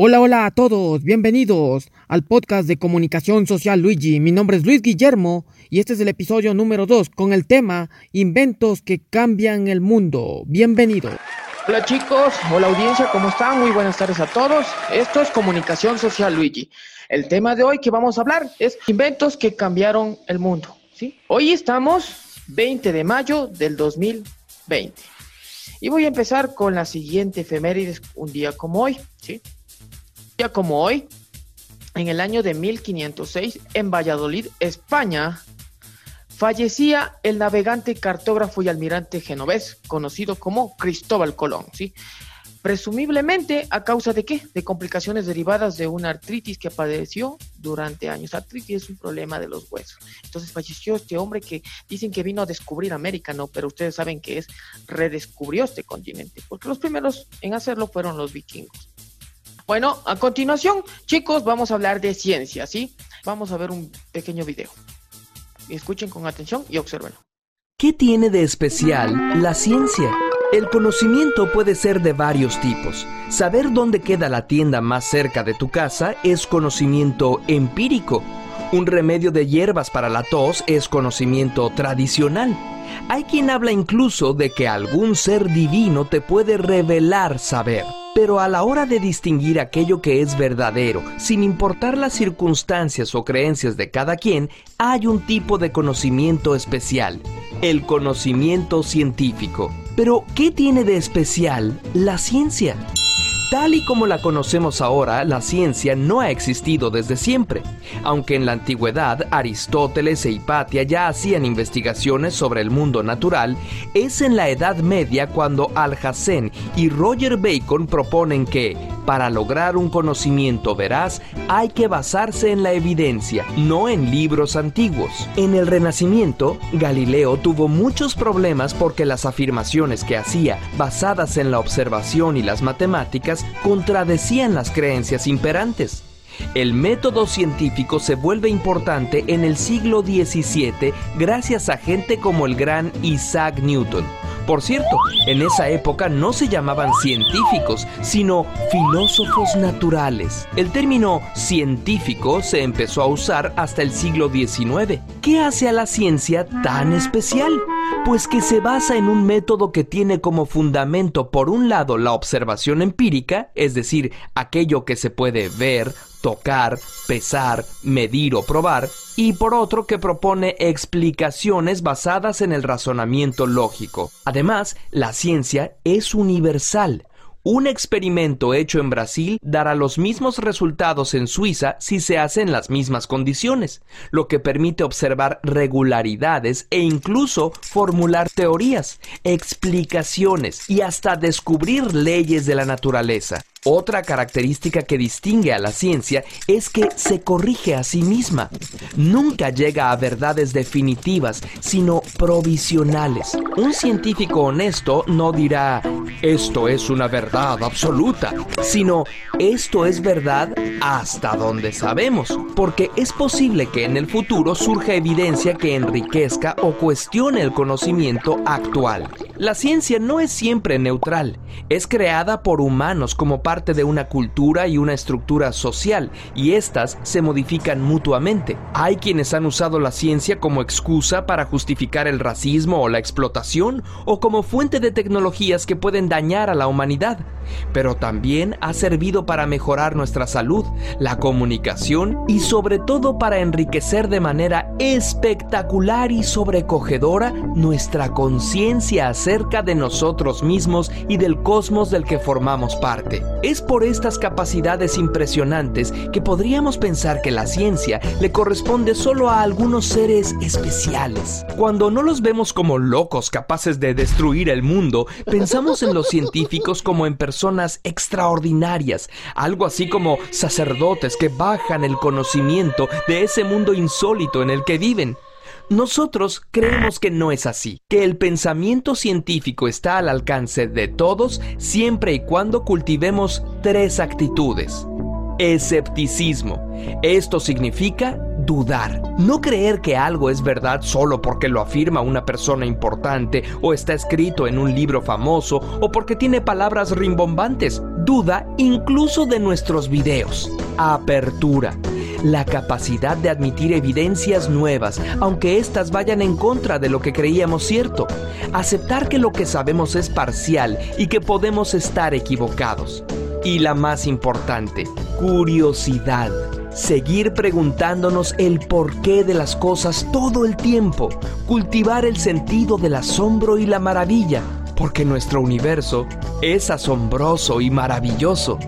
Hola, hola a todos, bienvenidos al podcast de comunicación social Luigi. Mi nombre es Luis Guillermo y este es el episodio número 2 con el tema Inventos que cambian el mundo. Bienvenido. Hola chicos, hola audiencia, ¿cómo están? Muy buenas tardes a todos. Esto es Comunicación Social Luigi. El tema de hoy que vamos a hablar es inventos que cambiaron el mundo. ¿sí? Hoy estamos 20 de mayo del 2020. Y voy a empezar con la siguiente efemérides, un día como hoy. ¿sí? Día como hoy, en el año de 1506, en Valladolid, España, fallecía el navegante, cartógrafo y almirante genovés, conocido como Cristóbal Colón, ¿sí? Presumiblemente a causa de qué? De complicaciones derivadas de una artritis que padeció durante años. Artritis es un problema de los huesos. Entonces falleció este hombre que dicen que vino a descubrir América, no, pero ustedes saben que es redescubrió este continente, porque los primeros en hacerlo fueron los vikingos. Bueno, a continuación, chicos, vamos a hablar de ciencia, ¿sí? Vamos a ver un pequeño video. Escuchen con atención y observen. ¿Qué tiene de especial la ciencia? El conocimiento puede ser de varios tipos. Saber dónde queda la tienda más cerca de tu casa es conocimiento empírico. Un remedio de hierbas para la tos es conocimiento tradicional. Hay quien habla incluso de que algún ser divino te puede revelar saber. Pero a la hora de distinguir aquello que es verdadero, sin importar las circunstancias o creencias de cada quien, hay un tipo de conocimiento especial, el conocimiento científico. Pero, ¿qué tiene de especial la ciencia? Tal y como la conocemos ahora, la ciencia no ha existido desde siempre. Aunque en la antigüedad Aristóteles e Hipatia ya hacían investigaciones sobre el mundo natural, es en la Edad Media cuando Alhazen y Roger Bacon proponen que, para lograr un conocimiento veraz, hay que basarse en la evidencia, no en libros antiguos. En el Renacimiento, Galileo tuvo muchos problemas porque las afirmaciones que hacía, basadas en la observación y las matemáticas, contradecían las creencias imperantes. El método científico se vuelve importante en el siglo XVII gracias a gente como el gran Isaac Newton. Por cierto, en esa época no se llamaban científicos, sino filósofos naturales. El término científico se empezó a usar hasta el siglo XIX. ¿Qué hace a la ciencia tan especial? Pues que se basa en un método que tiene como fundamento por un lado la observación empírica, es decir, aquello que se puede ver, tocar, pesar, medir o probar, y por otro que propone explicaciones basadas en el razonamiento lógico. Además, la ciencia es universal. Un experimento hecho en Brasil dará los mismos resultados en Suiza si se hace en las mismas condiciones, lo que permite observar regularidades e incluso formular teorías, explicaciones y hasta descubrir leyes de la naturaleza. Otra característica que distingue a la ciencia es que se corrige a sí misma. Nunca llega a verdades definitivas, sino provisionales. Un científico honesto no dirá, esto es una verdad absoluta, sino, esto es verdad hasta donde sabemos, porque es posible que en el futuro surja evidencia que enriquezca o cuestione el conocimiento actual. La ciencia no es siempre neutral, es creada por humanos como parte de una cultura y una estructura social, y éstas se modifican mutuamente. Hay quienes han usado la ciencia como excusa para justificar el racismo o la explotación, o como fuente de tecnologías que pueden dañar a la humanidad, pero también ha servido para mejorar nuestra salud, la comunicación y sobre todo para enriquecer de manera espectacular y sobrecogedora nuestra conciencia acerca de nosotros mismos y del cosmos del que formamos parte. Es por estas capacidades impresionantes que podríamos pensar que la ciencia le corresponde solo a algunos seres especiales. Cuando no los vemos como locos capaces de destruir el mundo, pensamos en los científicos como en personas extraordinarias, algo así como sacerdotes que bajan el conocimiento de ese mundo insólito en el que viven. Nosotros creemos que no es así, que el pensamiento científico está al alcance de todos siempre y cuando cultivemos tres actitudes. Escepticismo. Esto significa dudar. No creer que algo es verdad solo porque lo afirma una persona importante o está escrito en un libro famoso o porque tiene palabras rimbombantes. Duda incluso de nuestros videos. Apertura la capacidad de admitir evidencias nuevas, aunque éstas vayan en contra de lo que creíamos cierto. Aceptar que lo que sabemos es parcial y que podemos estar equivocados. Y la más importante, curiosidad. Seguir preguntándonos el porqué de las cosas todo el tiempo. Cultivar el sentido del asombro y la maravilla. Porque nuestro universo es asombroso y maravilloso.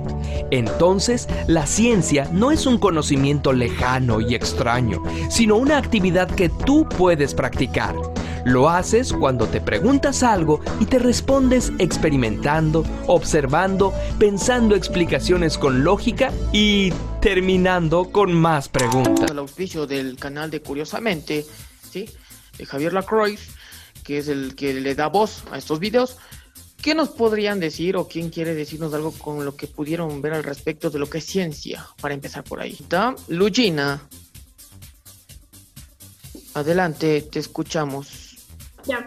Entonces, la ciencia no es un conocimiento lejano y extraño, sino una actividad que tú puedes practicar. Lo haces cuando te preguntas algo y te respondes experimentando, observando, pensando explicaciones con lógica y terminando con más preguntas. El auspicio del canal de Curiosamente, ¿sí? De Javier Lacroix, que es el que le da voz a estos videos. ¿Qué nos podrían decir o quién quiere decirnos algo con lo que pudieron ver al respecto de lo que es ciencia? Para empezar por ahí. ¿Está? Lugina. Adelante, te escuchamos. Ya.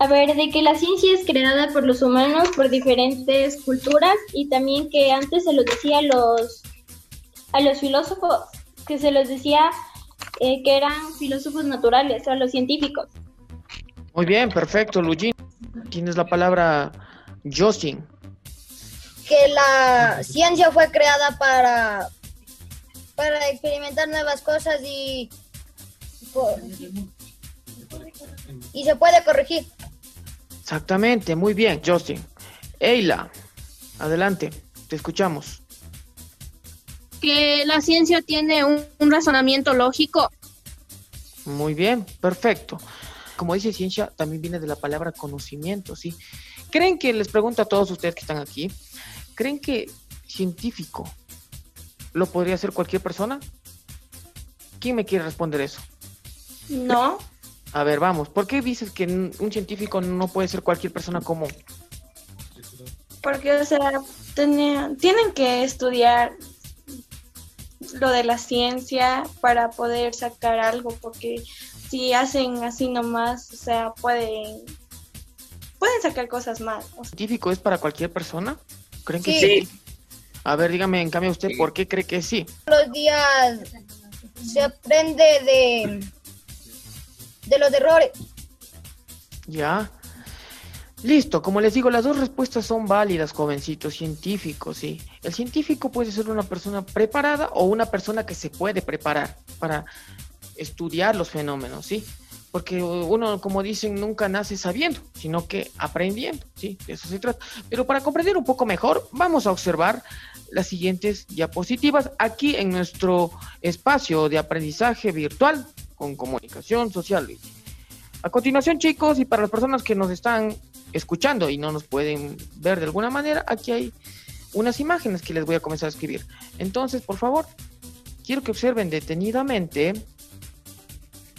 A ver, de que la ciencia es creada por los humanos, por diferentes culturas y también que antes se los decía a los, a los filósofos, que se los decía eh, que eran filósofos naturales, a los científicos. Muy bien, perfecto, Lugina. Tienes la palabra Justin. Que la ciencia fue creada para, para experimentar nuevas cosas y, y se puede corregir. Exactamente, muy bien, Justin. Eila, adelante, te escuchamos. Que la ciencia tiene un, un razonamiento lógico. Muy bien, perfecto como dice ciencia, también viene de la palabra conocimiento, ¿sí? ¿Creen que, les pregunto a todos ustedes que están aquí, ¿creen que científico lo podría hacer cualquier persona? ¿Quién me quiere responder eso? No. A ver, vamos, ¿por qué dices que un científico no puede ser cualquier persona común? Porque, o sea, tienen que estudiar lo de la ciencia para poder sacar algo, porque si hacen así nomás, o sea, pueden, pueden sacar cosas más. ¿Científico es para cualquier persona? ¿Creen que sí? A ver, dígame en cambio usted, ¿por qué cree que sí? Los días se aprende de, de los errores. Ya. Listo, como les digo, las dos respuestas son válidas, jovencitos, científicos, sí. El científico puede ser una persona preparada o una persona que se puede preparar para estudiar los fenómenos, ¿sí? Porque uno, como dicen, nunca nace sabiendo, sino que aprendiendo, ¿sí? De eso se trata. Pero para comprender un poco mejor, vamos a observar las siguientes diapositivas aquí en nuestro espacio de aprendizaje virtual con comunicación social. A continuación, chicos, y para las personas que nos están escuchando y no nos pueden ver de alguna manera, aquí hay unas imágenes que les voy a comenzar a escribir. Entonces, por favor, quiero que observen detenidamente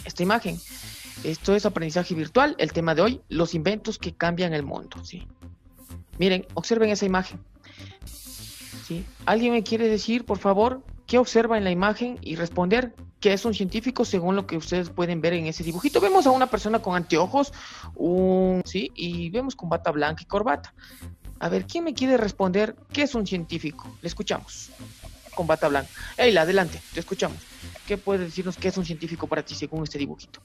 esta imagen. Esto es aprendizaje virtual, el tema de hoy, los inventos que cambian el mundo, ¿sí? Miren, observen esa imagen. ¿Sí? ¿Alguien me quiere decir, por favor, qué observa en la imagen y responder que es un científico según lo que ustedes pueden ver en ese dibujito? Vemos a una persona con anteojos, un, ¿sí? Y vemos con bata blanca y corbata. A ver, ¿quién me quiere responder qué es un científico? Le escuchamos. Con bata blanca. Eila, adelante, te escuchamos. ¿Qué puede decirnos qué es un científico para ti según este dibujito?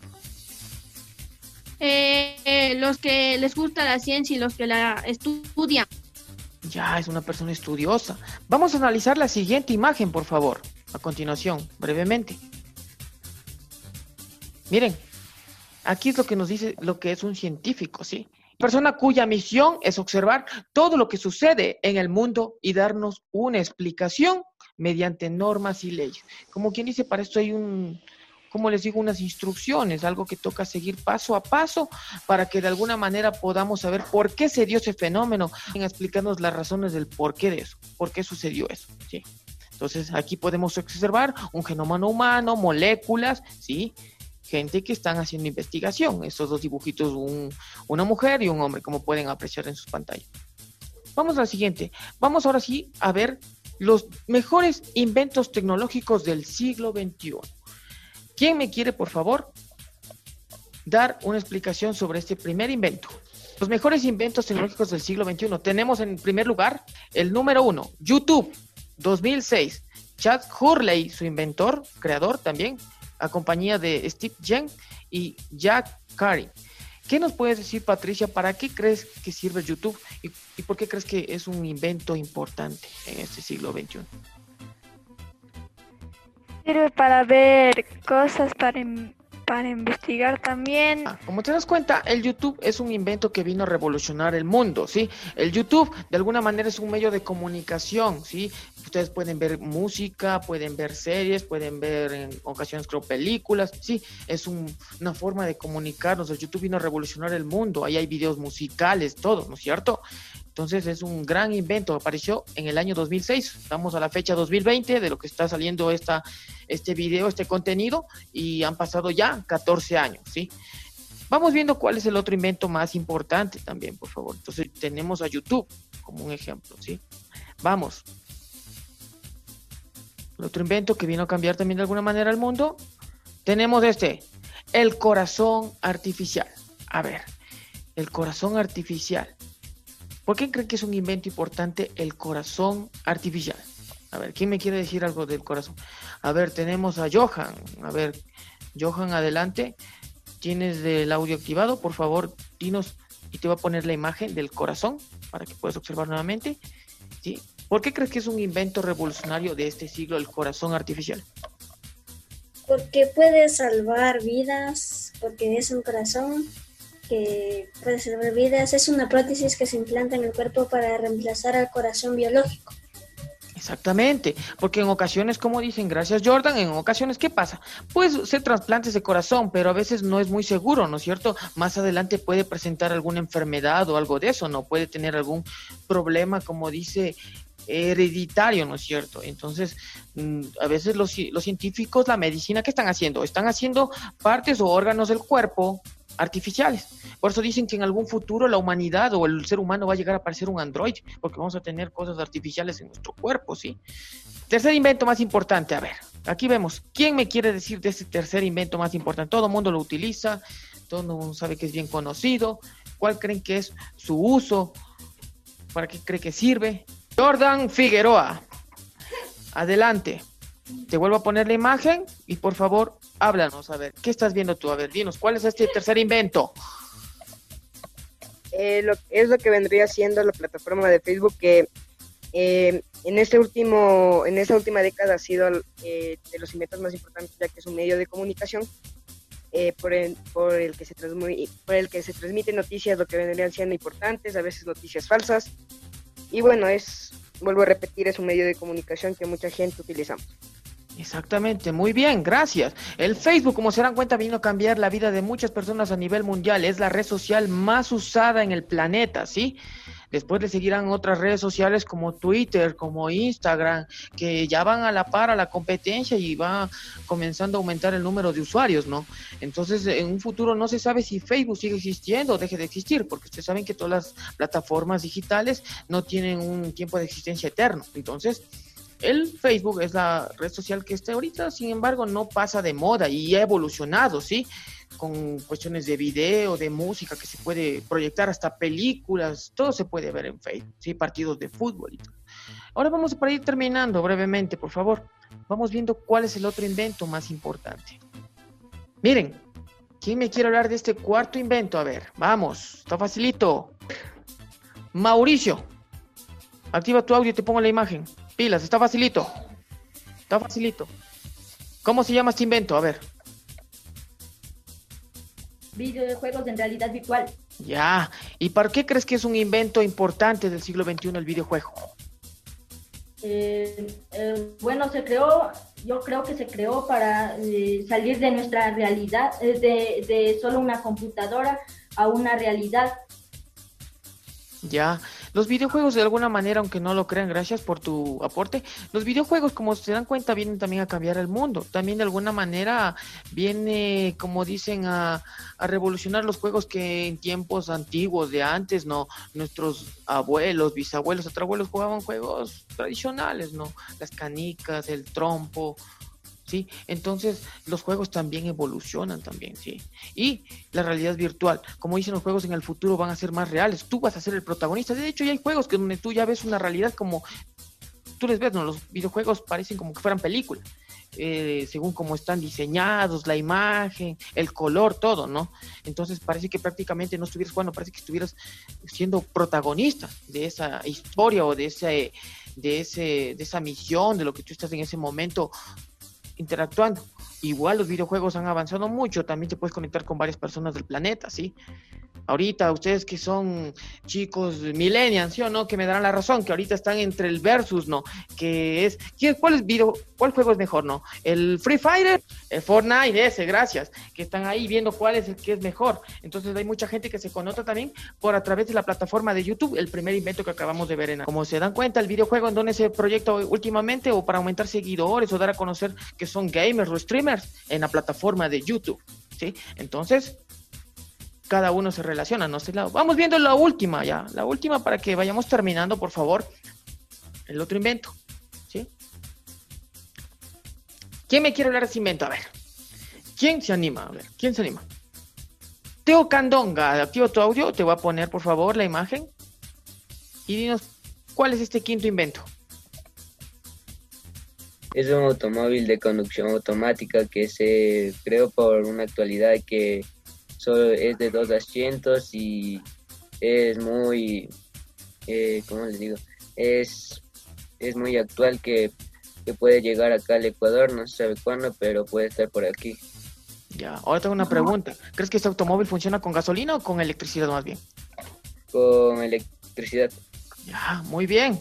Eh, eh, los que les gusta la ciencia y los que la estudian. Ya, es una persona estudiosa. Vamos a analizar la siguiente imagen, por favor. A continuación, brevemente. Miren, aquí es lo que nos dice lo que es un científico, ¿sí? Persona cuya misión es observar todo lo que sucede en el mundo y darnos una explicación mediante normas y leyes. Como quien dice, para esto hay un, como les digo, unas instrucciones, algo que toca seguir paso a paso para que de alguna manera podamos saber por qué se dio ese fenómeno, en explicarnos las razones del por qué de eso, por qué sucedió eso, ¿sí? Entonces, aquí podemos observar un genoma humano, moléculas, ¿sí? Gente que están haciendo investigación. Estos dos dibujitos, una mujer y un hombre, como pueden apreciar en sus pantallas. Vamos a la siguiente. Vamos ahora sí a ver los mejores inventos tecnológicos del siglo XXI. ¿Quién me quiere, por favor, dar una explicación sobre este primer invento? Los mejores inventos tecnológicos del siglo XXI. Tenemos en primer lugar el número uno, YouTube, 2006. Chad Hurley, su inventor, creador también, a compañía de Steve Jen y Jack Carey. ¿Qué nos puedes decir, Patricia? ¿Para qué crees que sirve YouTube y, por qué crees que es un invento importante en este siglo XXI? Sirve para ver cosas, para, para investigar también. Ah, como te das cuenta, el YouTube es un invento que vino a revolucionar el mundo, ¿sí? El YouTube de alguna manera es un medio de comunicación, ¿sí? Ustedes pueden ver música, pueden ver series, pueden ver en ocasiones creo películas, sí, es una forma de comunicarnos. El YouTube vino a revolucionar el mundo, ahí hay videos musicales, todo, ¿no es cierto? Entonces es un gran invento, apareció en el año 2006, estamos a la fecha 2020 de lo que está saliendo esta, este video, este contenido, y han pasado ya 14 años, ¿sí? Vamos viendo cuál es el otro invento más importante también, por favor. Entonces tenemos a YouTube como un ejemplo, ¿sí? Vamos. El otro invento que vino a cambiar también de alguna manera el mundo, tenemos este, el corazón artificial. A ver, el corazón artificial. ¿Por qué creen que es un invento importante el corazón artificial? A ver, ¿quién me quiere decir algo del corazón? A ver, tenemos a Johan. A ver, Johan, adelante. Tienes el audio activado, por favor, dinos y te voy a poner la imagen del corazón para que puedas observar nuevamente. ¿Sí? ¿Por qué crees que es un invento revolucionario de este siglo el corazón artificial? Porque puede salvar vidas, porque es un corazón que puede salvar vidas. Es una prótesis que se implanta en el cuerpo para reemplazar al corazón biológico. Exactamente, porque en ocasiones, como dicen, gracias Jordan, en ocasiones, ¿qué pasa? Pues se trasplantes de corazón, pero a veces no es muy seguro, ¿no es cierto? Más adelante puede presentar alguna enfermedad o algo de eso, ¿no? Puede tener algún problema, como dice, hereditario, ¿no es cierto? Entonces, mm, a veces los, los científicos, la medicina, ¿qué están haciendo? Están haciendo partes o órganos del cuerpo artificiales. Por eso dicen que en algún futuro la humanidad o el ser humano va a llegar a parecer un android, porque vamos a tener cosas artificiales en nuestro cuerpo, ¿sí? Tercer invento más importante, a ver, aquí vemos, ¿quién me quiere decir de ese tercer invento más importante? Todo el mundo lo utiliza, todo el mundo sabe que es bien conocido, ¿cuál creen que es su uso? ¿Para qué cree que sirve? Jordan Figueroa, adelante. Te vuelvo a poner la imagen y por favor háblanos, a ver, ¿qué estás viendo tú? A ver, dinos, ¿cuál es este tercer invento? Eh, lo, es lo que vendría siendo la plataforma de Facebook que eh, en este último en esta última década ha sido eh, de los inventos más importantes ya que es un medio de comunicación por, el, por, el que se por el que se transmiten noticias lo que vendrían siendo importantes a veces noticias falsas y bueno es vuelvo a repetir es un medio de comunicación que mucha gente utilizamos Exactamente, muy bien, gracias. El Facebook, como se dan cuenta, vino a cambiar la vida de muchas personas a nivel mundial. Es la red social más usada en el planeta, ¿sí? Después le seguirán otras redes sociales como Twitter, como Instagram, que ya van a la par a la competencia y va comenzando a aumentar el número de usuarios, ¿no? Entonces, en un futuro no se sabe si Facebook sigue existiendo o deje de existir, porque ustedes saben que todas las plataformas digitales no tienen un tiempo de existencia eterno. Entonces, el Facebook es la red social que está ahorita, sin embargo, no pasa de moda y ha evolucionado, ¿sí? Con cuestiones de video, de música que se puede proyectar, hasta películas, todo se puede ver en Facebook, ¿sí? Partidos de fútbol y todo. Ahora vamos para ir terminando brevemente, por favor. Vamos viendo cuál es el otro invento más importante. Miren, ¿quién me quiere hablar de este cuarto invento? A ver, vamos, está facilito. Mauricio, activa tu audio y te pongo la imagen. Pilas, está facilito. Está facilito. ¿Cómo se llama este invento? A ver. Videojuegos en realidad virtual. Ya. ¿Y para qué crees que es un invento importante del siglo XXI el videojuego? Eh, eh, bueno, se creó, yo creo que se creó para eh, salir de nuestra realidad, de, de solo una computadora a una realidad ya, Los videojuegos de alguna manera, aunque no lo crean, gracias por tu aporte, los videojuegos como se dan cuenta vienen también a cambiar el mundo, también de alguna manera viene, como dicen, a, revolucionar los juegos que en tiempos antiguos de antes, ¿no? Nuestros abuelos, bisabuelos, abuelos jugaban juegos tradicionales, ¿no? Las canicas, el trompo, ¿sí? Entonces, los juegos también evolucionan también, ¿sí? Y la realidad virtual, como dicen los juegos en el futuro van a ser más reales, tú vas a ser el protagonista, de hecho ya hay juegos que donde tú ya ves una realidad como tú les ves, ¿no? Los videojuegos parecen como que fueran películas. Eh, según cómo están diseñados, la imagen, el color, todo, ¿no? Entonces parece que prácticamente no estuvieras jugando, parece que estuvieras siendo protagonista de esa historia o de ese, de ese, de esa misión, de lo que tú estás en ese momento interactuando. Igual los videojuegos han avanzado mucho, también te puedes conectar con varias personas del planeta, ¿sí? Ahorita ustedes que son chicos millennials, ¿sí o no? Que me darán la razón, que ahorita están entre el versus, ¿no? Que es, ¿cuál es video, cuál juego es mejor, no? El Free Fire, el Fortnite, ese, gracias, que están ahí viendo cuál es el que es mejor. Entonces hay mucha gente que se conota también por a través de la plataforma de YouTube, el primer invento que acabamos de ver en. Como se dan cuenta, el videojuego en donde se proyecta últimamente o para aumentar seguidores o dar a conocer que son gamers o streamers en la plataforma de YouTube, ¿sí? Entonces, cada uno se relaciona, no sé, vamos viendo la última ya, la última para que vayamos terminando, por favor, el otro invento, ¿sí? ¿Quién me quiere hablar de ese invento? A ver, ¿quién se anima? A ver, ¿quién se anima? Teo Candonga, activo tu audio, te voy a poner por favor la imagen y dinos cuál es este quinto invento. Es un automóvil de conducción automática que se creó por una actualidad que solo es de dos asientos y es muy, eh, ¿cómo les digo? Es, es muy actual que, puede llegar acá al Ecuador, no se sabe cuándo, pero puede estar por aquí. Ya, ahora tengo una pregunta. ¿Crees que este automóvil funciona con gasolina o con electricidad más bien? Con electricidad. Ya, muy bien.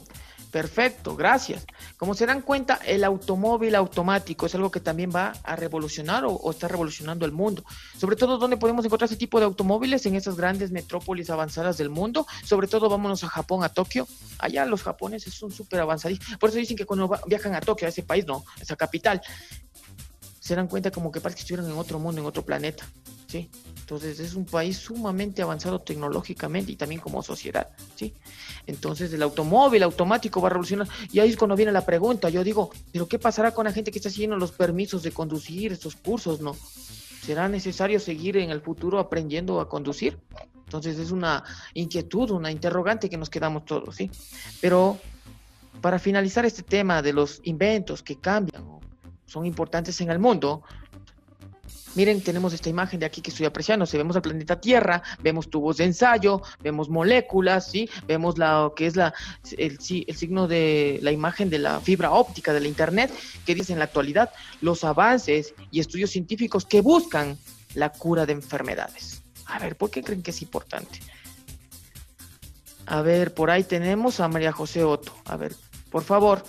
Perfecto, gracias. Como se dan cuenta, el automóvil automático es algo que también va a revolucionar o, está revolucionando el mundo. Sobre todo, ¿dónde podemos encontrar ese tipo de automóviles? En esas grandes metrópolis avanzadas del mundo. Sobre todo, vámonos a Japón, a Tokio. Allá los japoneses son súper avanzados. Por eso dicen que cuando viajan a Tokio, a ese país, no, a esa capital, se dan cuenta como que parece que estuvieran en otro mundo, en otro planeta. ¿sí? Entonces es un país sumamente avanzado tecnológicamente y también como sociedad, ¿sí? Entonces el automóvil automático va a revolucionar. Y ahí es cuando viene la pregunta. Yo digo, ¿pero qué pasará con la gente que está siguiendo los permisos de conducir, estos cursos, no? ¿Será necesario seguir en el futuro aprendiendo a conducir? Entonces es una inquietud, una interrogante que nos quedamos todos, ¿sí? Pero para finalizar este tema de los inventos que cambian son importantes en el mundo, Miren, tenemos esta imagen de aquí que estoy apreciando. Si vemos el planeta Tierra, vemos tubos de ensayo, vemos moléculas, ¿sí? Vemos la que es la, el, el signo de la imagen de la fibra óptica de la Internet, que dice en la actualidad los avances y estudios científicos que buscan la cura de enfermedades. A ver, ¿por qué creen que es importante? A ver, por ahí tenemos a María José Otto. A ver, por favor,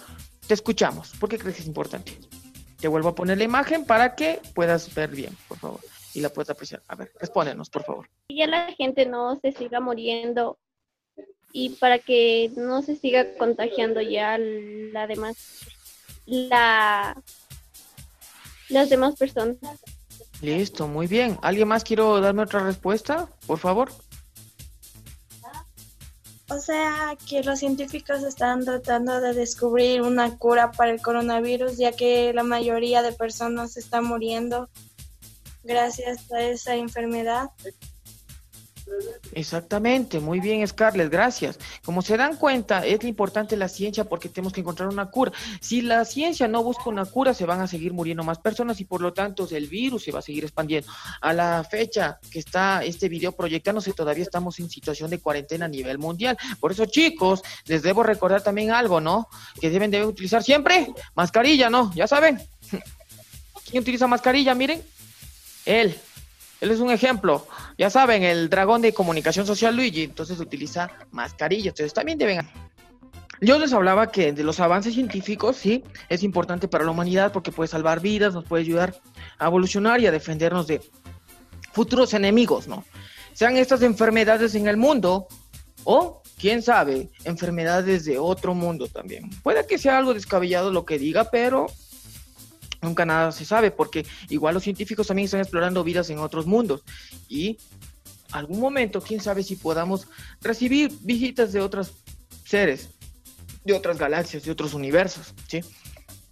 te escuchamos. ¿Por qué crees que es importante? Te vuelvo a poner la imagen para que puedas ver bien, por favor, y la puedas apreciar. A ver, respóndenos, por favor. Y ya la gente no se siga muriendo y para que no se siga contagiando ya la demás, la, las demás personas. Listo, muy bien. ¿Alguien más quiero darme otra respuesta, por favor? O sea que los científicos están tratando de descubrir una cura para el coronavirus, ya que la mayoría de personas están muriendo gracias a esa enfermedad. Exactamente, muy bien Scarlett, gracias. Como se dan cuenta, es importante la ciencia porque tenemos que encontrar una cura. Si la ciencia no busca una cura, se van a seguir muriendo más personas y por lo tanto el virus se va a seguir expandiendo. A la fecha que está este video proyectándose, todavía estamos en situación de cuarentena a nivel mundial. Por eso, chicos, les debo recordar también algo, ¿no? Que deben de utilizar siempre mascarilla, ¿no? Ya saben. ¿Quién utiliza mascarilla? Miren, él. Él es un ejemplo. Ya saben, el dragón de comunicación social Luigi, entonces utiliza mascarillas. Entonces también deben... Yo les hablaba que de los avances científicos, sí, es importante para la humanidad porque puede salvar vidas, nos puede ayudar a evolucionar y a defendernos de futuros enemigos, ¿no? Sean estas enfermedades en el mundo o quién sabe, enfermedades de otro mundo también. Puede que sea algo descabellado lo que diga, pero nunca nada se sabe, porque igual los científicos también están explorando vidas en otros mundos. Y algún momento, quién sabe si podamos recibir visitas de otros seres, de otras galaxias, de otros universos, ¿sí?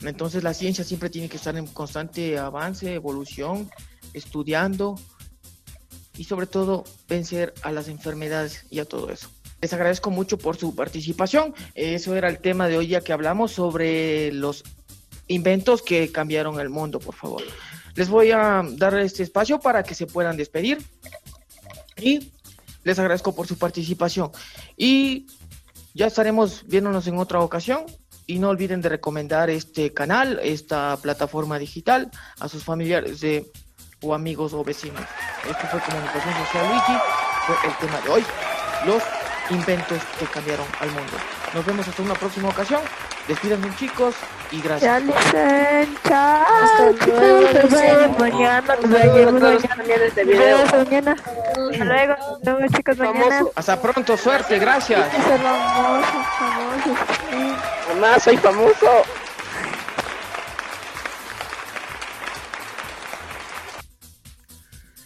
Entonces la ciencia siempre tiene que estar en constante avance, evolución, estudiando y sobre todo vencer a las enfermedades y a todo eso. Les agradezco mucho por su participación. Eso era el tema de hoy ya que hablamos sobre los inventos que cambiaron el mundo, por favor. Les voy a dar este espacio para que se puedan despedir y les agradezco por su participación. Y ya estaremos viéndonos en otra ocasión y no olviden de recomendar este canal, esta plataforma digital a sus familiares de, o amigos o vecinos. Esto fue Comunicación Social Luigi, fue el tema de hoy, los inventos que cambiaron al mundo. Nos vemos hasta una próxima ocasión. Despídanse chicos y gracias. Ya dicen, chao. Hasta luego. Nos vemos mañana. Nos vemos mañana. este. Hasta luego. Nos vemos chicos mañana. Hasta pronto, suerte, gracias. Mamá, soy famoso.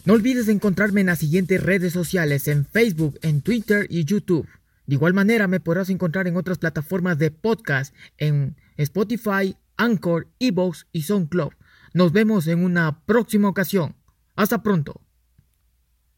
No olvides encontrarme en las siguientes redes sociales, en Facebook, en Twitter y YouTube. De igual manera me podrás encontrar en otras plataformas de podcast, en Spotify, Anchor, Evox y SoundCloud. Nos vemos en una próxima ocasión. Hasta pronto.